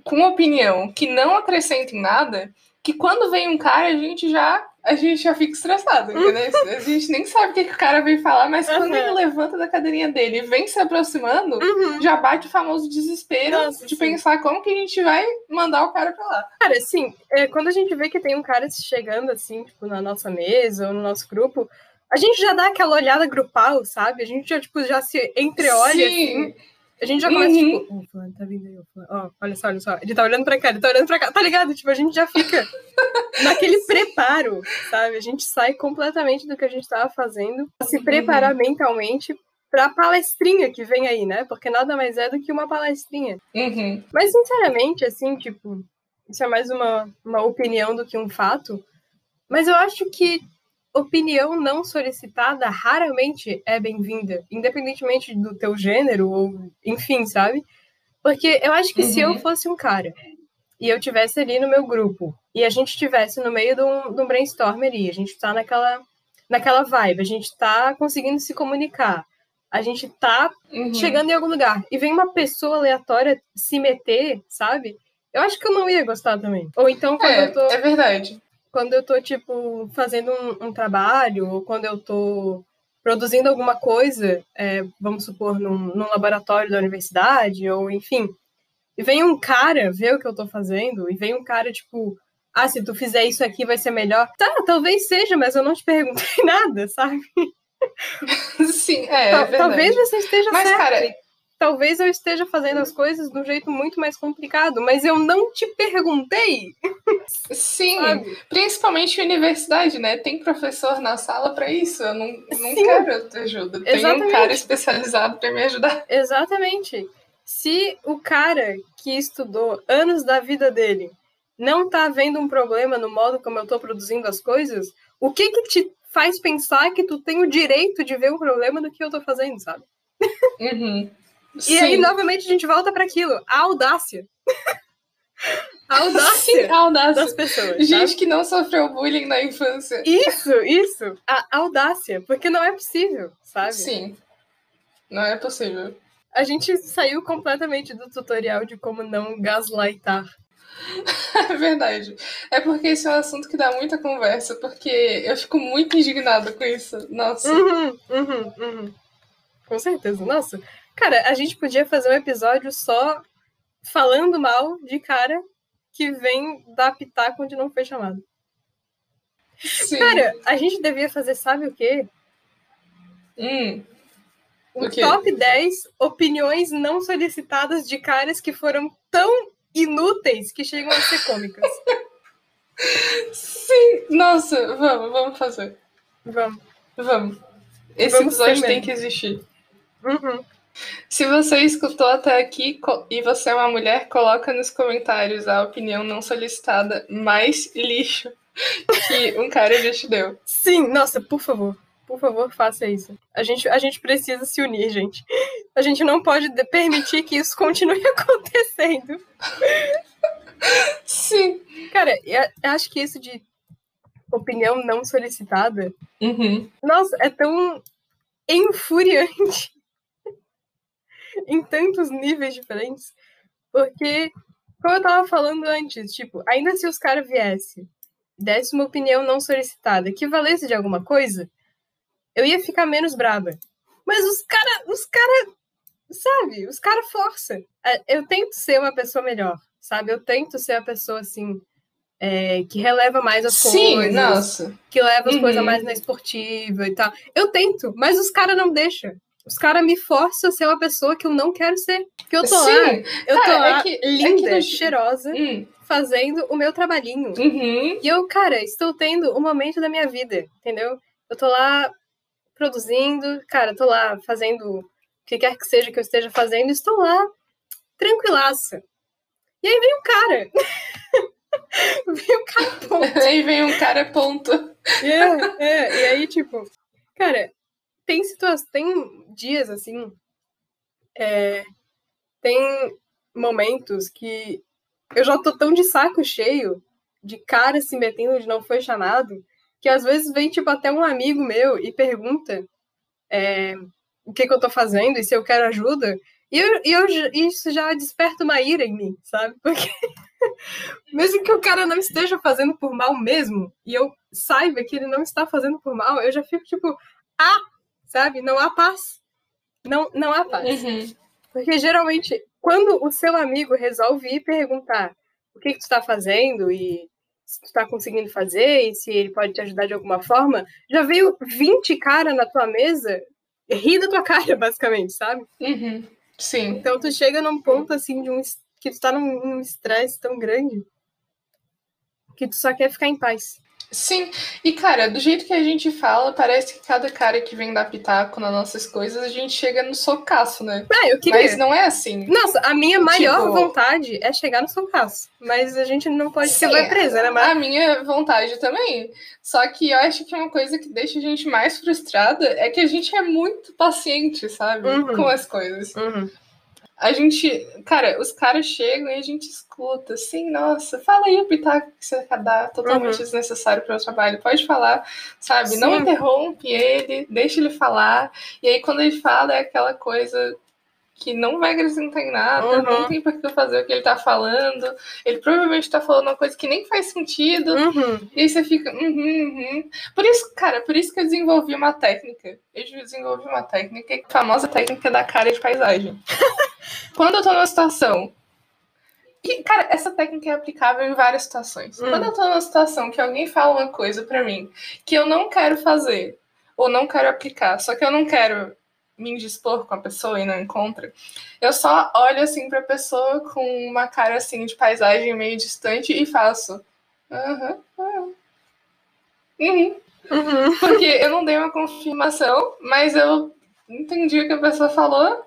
com opinião que não acrescenta em nada, que quando vem um cara a gente já a gente já fica estressado, entendeu? a gente nem sabe o que, que o cara vem falar, mas uhum. quando ele levanta da cadeirinha dele e vem se aproximando, uhum. já bate o famoso desespero Nossa, de sim. pensar como que a gente vai mandar o cara pra lá. Cara, assim, é, quando a gente vê que tem um cara chegando assim, tipo, na nossa mesa ou no nosso grupo, a gente já dá aquela olhada grupal, sabe? A gente já, tipo, já se entreolha, sim. assim a gente já começa, uhum. tipo, o fulano tá vindo aí, o fulano. Ó, olha só, olha só. Ele tá olhando pra cá, ele tá olhando pra cá. Tá ligado? Tipo, a gente já fica naquele preparo, sabe? A gente sai completamente do que a gente tava fazendo, se uhum. preparar uhum. mentalmente pra palestrinha que vem aí, né? Porque nada mais é do que uma palestrinha. Uhum. Mas, sinceramente, assim, tipo, isso é mais uma, uma opinião do que um fato. Mas eu acho que opinião não solicitada raramente é bem-vinda, independentemente do teu gênero ou enfim, sabe? Porque eu acho que uhum. se eu uhum. fosse um cara e eu tivesse ali no meu grupo e a gente tivesse no meio de um, de um brainstorm ali, a gente tá naquela naquela vibe, a gente tá conseguindo se comunicar, a gente tá uhum. chegando em algum lugar e vem uma pessoa aleatória se meter, sabe? Eu acho que eu não ia gostar também. Ou então quando é, eu tô. É verdade quando eu tô, tipo, fazendo um, um trabalho, ou quando eu tô produzindo alguma coisa, é, vamos supor, num, num, laboratório da universidade, ou enfim, e vem um cara ver o que eu tô fazendo, e vem um cara, tipo, ah, se tu fizer isso aqui vai ser melhor. Tá, talvez seja, mas eu não te perguntei nada, sabe? Sim, é. é talvez você esteja mas, certo. Cara, talvez eu esteja fazendo as coisas de um jeito muito mais complicado, mas eu não te perguntei. Sim, Sabe? principalmente universidade, né? Tem professor na sala para isso. Eu não, não quero tua ajuda. Tem Exatamente. um cara especializado para me ajudar. Exatamente. Se o cara que estudou anos da vida dele não tá vendo um problema no modo como eu tô produzindo as coisas, o que que te faz pensar que tu tem o direito de ver um problema do que eu tô fazendo, sabe? Uhum. E Sim. aí, novamente, a gente volta para aquilo. A audácia. a audácia, Sim, a audácia das pessoas. Gente sabe? que não sofreu bullying na infância. Isso, isso. A audácia. Porque não é possível, sabe? Sim. Não é possível. A gente saiu completamente do tutorial de como não gaslightar. É verdade. É porque esse é um assunto que dá muita conversa, porque eu fico muito indignada com isso. Nossa. Uhum, uhum, uhum. Com certeza. Nossa, Cara, a gente podia fazer um episódio só falando mal de cara que vem dar pitaco onde não foi chamado. Sim. Cara, a gente devia fazer, sabe o quê? Hum. O, o top 10 opiniões não solicitadas de caras que foram tão inúteis que chegam a ser cômicas. Sim, nossa, vamos, vamos fazer. Vamos. Vamos. Esse vamos episódio tem que existir. Uhum. Se você escutou até aqui e você é uma mulher, coloca nos comentários a opinião não solicitada mais lixo que um cara já te deu. Sim, nossa, por favor. Por favor, faça isso. A gente, a gente precisa se unir, gente. A gente não pode permitir que isso continue acontecendo. Sim. Cara, eu acho que isso de opinião não solicitada. Uhum. Nossa, é tão enfuriante em tantos níveis diferentes. Porque, como eu tava falando antes, tipo, ainda se os caras viessem, desse uma opinião não solicitada, que valesse de alguma coisa, eu ia ficar menos braba. Mas os caras, os caras, sabe, os caras forçam. É, eu tento ser uma pessoa melhor, sabe? Eu tento ser a pessoa assim. É, que releva mais as Sim, coisas. Nossa. Que leva as uhum. coisas mais na esportiva e tal. Eu tento, mas os caras não deixam. Os caras me forçam a ser uma pessoa que eu não quero ser. Que eu tô Sim. lá, eu tô lá, é que, linda, é que... cheirosa, hum. fazendo o meu trabalhinho. Uhum. E eu, cara, estou tendo um momento da minha vida, entendeu? Eu tô lá produzindo, cara, tô lá fazendo o que quer que seja que eu esteja fazendo, estou lá tranquilaça. E aí vem um cara. vem um cara ponto. aí vem um cara ponto. É, é, e aí, tipo, cara, tem situações, tem dias assim, é, tem momentos que eu já tô tão de saco cheio de cara se metendo onde não foi chamado, que às vezes vem, tipo, até um amigo meu e pergunta é, o que, que eu tô fazendo e se eu quero ajuda. E, eu, e eu, isso já desperta uma ira em mim, sabe? Porque mesmo que o cara não esteja fazendo por mal mesmo, e eu saiba que ele não está fazendo por mal, eu já fico tipo, ah, sabe? Não há paz. Não, não há paz. Uhum. Porque geralmente, quando o seu amigo resolve ir perguntar o que, que tu está fazendo e se tu está conseguindo fazer e se ele pode te ajudar de alguma forma, já veio 20 cara na tua mesa rir da tua cara, basicamente, sabe? Uhum. Sim. Então tu chega num ponto assim de um que tu tá num estresse tão grande que tu só quer ficar em paz. Sim, e cara, do jeito que a gente fala, parece que cada cara que vem dar pitaco nas nossas coisas, a gente chega no socaço, né? Ah, eu queria. Mas não é assim. Nossa, a minha maior Tipo- vontade é chegar no socaço. Mas a gente não pode Sim, ser vai presa, né? Mas... A minha vontade também. Só que eu acho que uma coisa que deixa a gente mais frustrada é que a gente é muito paciente, sabe? Uhum. Com as coisas. Uhum. A gente, cara, os caras chegam e a gente escuta, assim, nossa, fala aí o pitaco que você dar, totalmente Uhum. desnecessário para o trabalho. Pode falar, sabe? Não Sim. interrompe ele, deixa ele falar. E aí, quando ele fala, é aquela coisa que não vai acrescentar em nada, Uhum. não tem por que fazer o que ele tá falando. Ele provavelmente tá falando uma coisa que nem faz sentido. Uhum. E aí você fica, uhum, uhum. Por isso, cara, por isso que eu desenvolvi uma técnica. Eu desenvolvi uma técnica, a famosa técnica da cara de paisagem. Quando eu tô numa situação. Que, cara, essa técnica é aplicável em várias situações. Hum. Quando eu tô numa situação que alguém fala uma coisa pra mim que eu não quero fazer, ou não quero aplicar, só que eu não quero me indispor com a pessoa e não encontra, eu só olho assim pra pessoa com uma cara assim de paisagem meio distante e faço. Aham. Uhum. Uhum. Porque eu não dei uma confirmação, mas eu entendi o que a pessoa falou.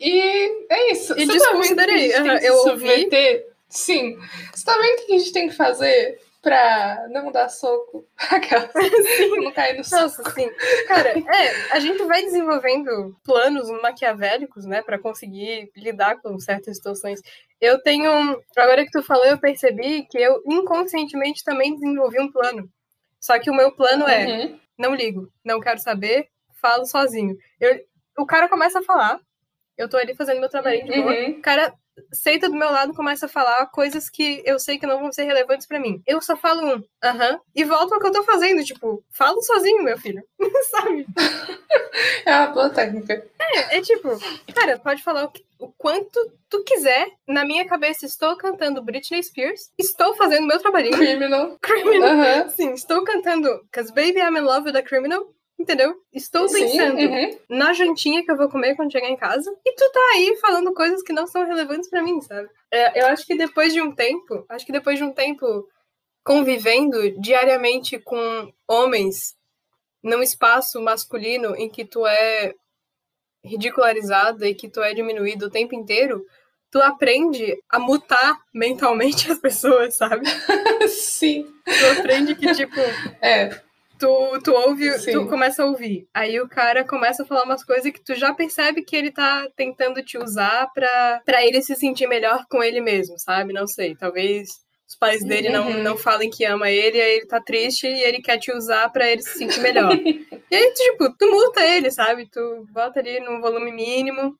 E é isso. E tá desconsiderei. a Aham, que eu se ouvi. submeter? Sim. Você tá vendo o que a gente tem que fazer pra não dar soco? Aquela. não cair no soco. Nossa, sim. Cara, é, a gente vai desenvolvendo planos maquiavélicos, né, Pra conseguir lidar com certas situações. Eu tenho, um- agora que tu falou, eu percebi que eu inconscientemente também desenvolvi um plano. Só que o meu plano é, Uhum. não ligo, não quero saber, falo sozinho. Eu, o cara começa a falar, eu tô ali fazendo meu trabalhinho de boa, Uhum. o cara senta do meu lado e começa a falar coisas que eu sei que não vão ser relevantes pra mim. Eu só falo um, aham, e volto ao que eu tô fazendo, tipo, falo sozinho, meu filho. Sabe? É uma boa técnica. É, é tipo, cara, pode falar o, que- o quanto tu quiser. Na minha cabeça, estou cantando Britney Spears, estou fazendo meu trabalhinho. Criminal. Criminal. Aham. Sim, estou cantando Cause Baby I'm in Love with a Criminal. Entendeu? Estou Sim, pensando uhum. na jantinha que eu vou comer quando chegar em casa. E tu tá aí falando coisas que não são relevantes pra mim, sabe? É, eu acho que depois de um tempo, acho que depois de um tempo convivendo diariamente com homens num espaço masculino em que tu é ridicularizado e que tu é diminuído o tempo inteiro, tu aprende a mutar mentalmente as pessoas, sabe? Sim. Tu aprende que, tipo, É. tu, tu ouve, Sim. tu começa a ouvir. Aí o cara começa a falar umas coisas que tu já percebe que ele tá tentando te usar pra, pra ele se sentir melhor com ele mesmo, sabe? Não sei, talvez os pais dele não, Uhum. não falem que ama ele, aí ele tá triste e ele quer te usar pra ele se sentir melhor. e aí, tipo, tu multa ele, sabe? Tu bota ali num volume mínimo,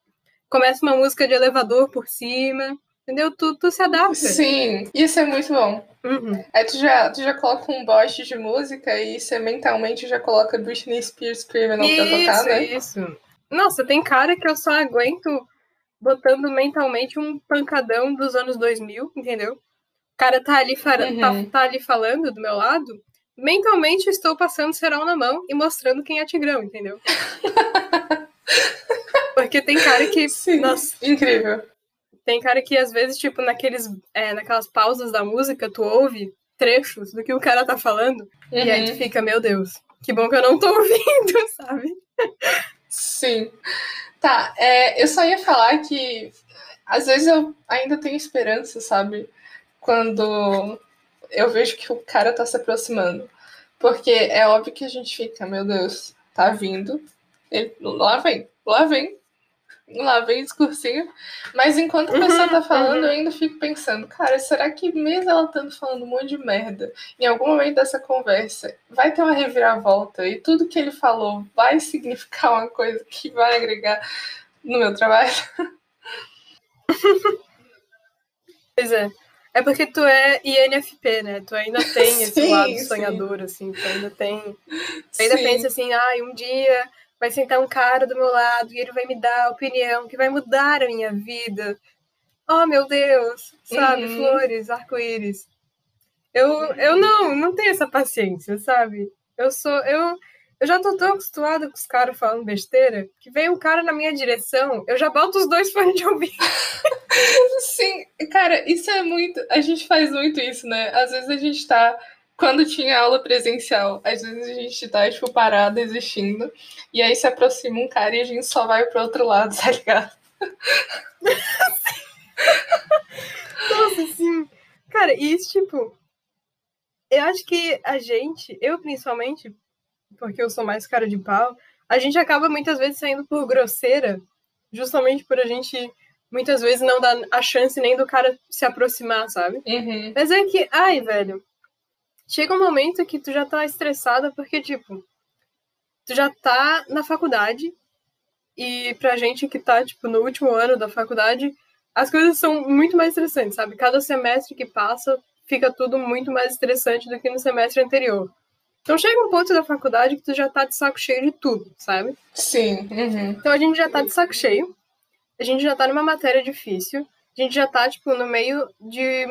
começa uma música de elevador por cima, entendeu? Tu, tu se adapta. Sim. Isso é muito bom. Uhum. Aí tu já, tu já coloca um bot de música e você mentalmente já coloca Britney Spears Criminal pra tocar, Isso, né? isso. Nossa, tem cara que eu só aguento botando mentalmente um pancadão dos anos 2000, entendeu? O cara tá ali, fa- Uhum. tá, tá ali falando do meu lado, mentalmente estou passando cerol na mão e mostrando quem é Tigrão, entendeu? Porque tem cara que, Sim. nossa, Incrível. Tem cara que às vezes, tipo, naqueles, é, naquelas pausas da música, tu ouve trechos do que o cara tá falando, e aí tu Uhum. fica, meu Deus, que bom que eu não tô ouvindo, sabe? Sim. Tá, é, eu só ia falar que às vezes eu ainda tenho esperança, sabe? Quando eu vejo que o cara tá se aproximando. Porque é óbvio que a gente fica, meu Deus, tá vindo. Ele, lá vem, lá vem. Lá vem discursinho. Mas enquanto a pessoa tá falando, eu ainda fico pensando, cara, será que mesmo ela estando falando um monte de merda, em algum momento dessa conversa, vai ter uma reviravolta e tudo que ele falou vai significar uma coisa que vai agregar no meu trabalho? Pois é. É porque tu é INFP, né? Tu ainda tem esse sim, lado sonhador, sim. assim. Tu ainda tem. Tu ainda sim. pensa assim, ai, ah, um dia vai sentar um cara do meu lado e ele vai me dar a opinião que vai mudar a minha vida. Oh, meu Deus! Sabe? Uhum. Flores, arco-íris. Eu, eu não, não tenho essa paciência, sabe? Eu sou. Eu, eu já tô tão acostumada com os caras falando besteira que vem um cara na minha direção, eu já boto os dois fones de ouvido. Sim, cara, isso é muito. A gente faz muito isso, né? Às vezes a gente tá. Quando tinha aula presencial, às vezes a gente tá, tipo, parada, existindo, e aí se aproxima um cara e a gente só vai pro outro lado, tá ligado? Nossa, sim. Cara, isso, tipo. Eu acho que a gente, eu principalmente, porque eu sou mais cara de pau, a gente acaba muitas vezes saindo por grosseira, justamente por a gente muitas vezes não dar a chance nem do cara se aproximar, sabe? Uhum. Mas é que, ai, velho, chega um momento que tu já tá estressada porque, tipo, tu já tá na faculdade e pra gente que tá, tipo, no último ano da faculdade, as coisas são muito mais estressantes, sabe? Cada semestre que passa fica tudo muito mais estressante do que no semestre anterior. Então chega um ponto da faculdade que tu já tá de saco cheio de tudo, sabe? Sim. Uhum. Então a gente já tá de saco cheio, a gente já tá numa matéria difícil, a gente já tá, tipo, no meio de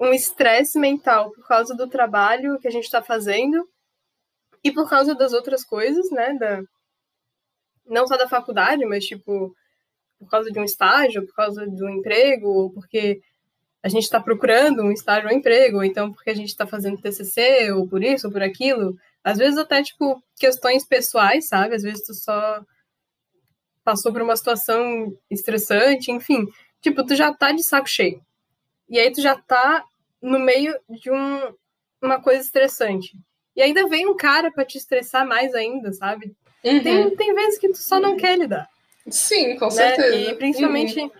um estresse mental por causa do trabalho que a gente tá fazendo e por causa das outras coisas, né? Da... Não só da faculdade, mas, tipo, por causa de um estágio, por causa do emprego, ou porque a gente está procurando um estágio ou um emprego, ou então porque a gente está fazendo TCC, ou por isso, ou por aquilo. Às vezes até, tipo, questões pessoais, sabe? Às vezes tu só passou por uma situação estressante, enfim. Tipo, tu já tá de saco cheio. E aí tu já tá no meio de um, uma coisa estressante. E ainda vem um cara para te estressar mais ainda, sabe? Uhum. Tem, tem vezes que tu só não quer lidar. Sim, com né? certeza. E principalmente uhum.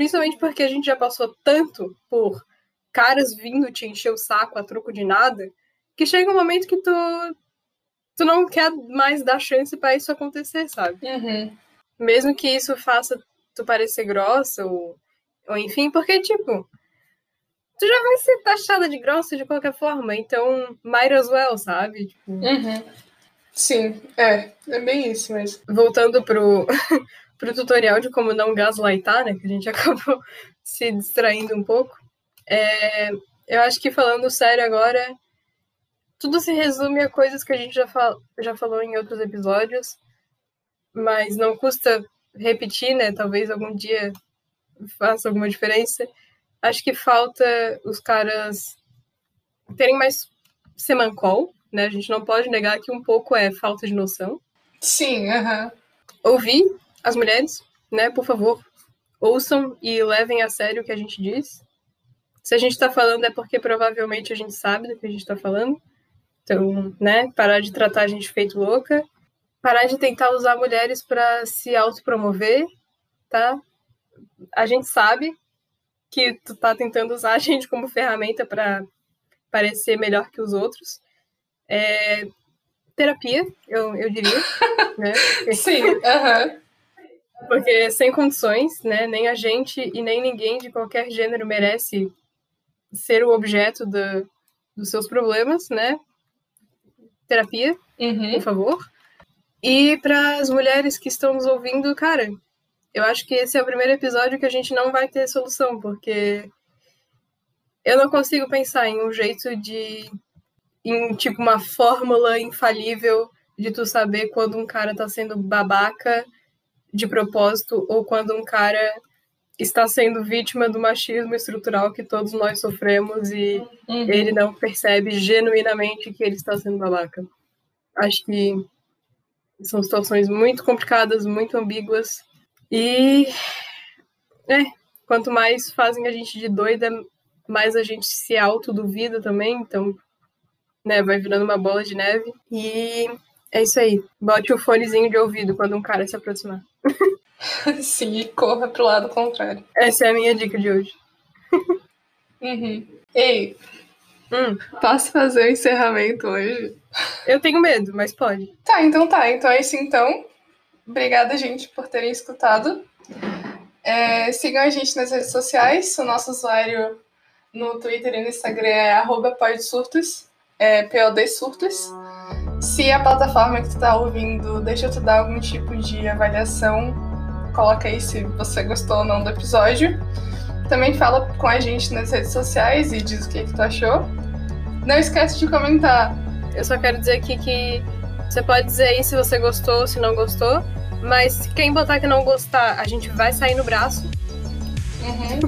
Principalmente porque a gente já passou tanto por caras vindo te encher o saco a troco de nada, que chega um momento que tu, tu não quer mais dar chance para isso acontecer, sabe? Uhum. Mesmo que isso faça tu parecer grossa, ou, ou enfim, porque, tipo, tu já vai ser taxada de grossa de qualquer forma, então might as well, sabe? Tipo... Uhum. Sim, é, é bem isso mesmo. Voltando pro, pro tutorial de como não gaslightar, né? Que a gente acabou se distraindo um pouco. É, eu acho que falando sério agora, tudo se resume a coisas que a gente já, fal já falou em outros episódios, mas não custa repetir, né? Talvez algum dia faça alguma diferença. Acho que falta os caras terem mais semancol, né? A gente não pode negar que um pouco é falta de noção. Sim, aham. Ouvir as mulheres, né, por favor, ouçam e levem a sério o que a gente diz. Se a gente está falando é porque provavelmente a gente sabe do que a gente está falando. Então, né, parar de tratar a gente feito louca, parar de tentar usar mulheres para se autopromover, tá? A gente sabe que tu tá tentando usar a gente como ferramenta para parecer melhor que os outros. É, terapia, eu, eu diria. né? Sim, aham. Porque sem condições, né? Nem a gente e nem ninguém de qualquer gênero merece ser o objeto do, dos seus problemas, né? Terapia, uhum. por favor. E para as mulheres que estão nos ouvindo, cara, eu acho que esse é o primeiro episódio que a gente não vai ter solução, porque eu não consigo pensar em um jeito de. em tipo uma fórmula infalível de tu saber quando um cara tá sendo babaca de propósito ou quando um cara está sendo vítima do machismo estrutural que todos nós sofremos e uhum. ele não percebe genuinamente que ele está sendo babaca. Acho que são situações muito complicadas, muito ambíguas e é, quanto mais fazem a gente de doida, mais a gente se autoduvida também, então, né, vai virando uma bola de neve. E é isso aí. Bote o fonezinho de ouvido quando um cara se aproximar. Sim, e corra pro lado contrário. Essa é a minha dica de hoje. Uhum. Ei, Hum, posso fazer o encerramento hoje? eu tenho medo, mas pode. Tá, então tá. Então é isso então. Obrigada, gente, por terem escutado. É, sigam a gente nas redes sociais. O nosso usuário no Twitter e no Instagram é podsurtos, é POD Surtos. Se a plataforma que tu tá ouvindo deixa te dar algum tipo de avaliação, coloca aí se você gostou ou não do episódio. Também fala com a gente nas redes sociais e diz o que, que tu achou. Não esquece de comentar. Eu só quero dizer aqui que você pode dizer aí se você gostou, se não gostou. Mas quem botar que não gostar, a gente vai sair no braço. Uhum.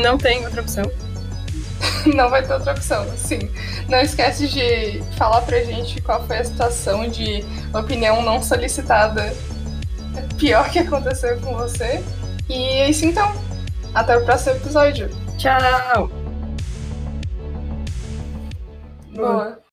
Não tem outra opção. Não vai ter outra opção, sim. Não esquece de falar pra gente qual foi a situação de opinião não solicitada pior que aconteceu com você. E é isso então. Até o próximo episódio. Tchau! Boa.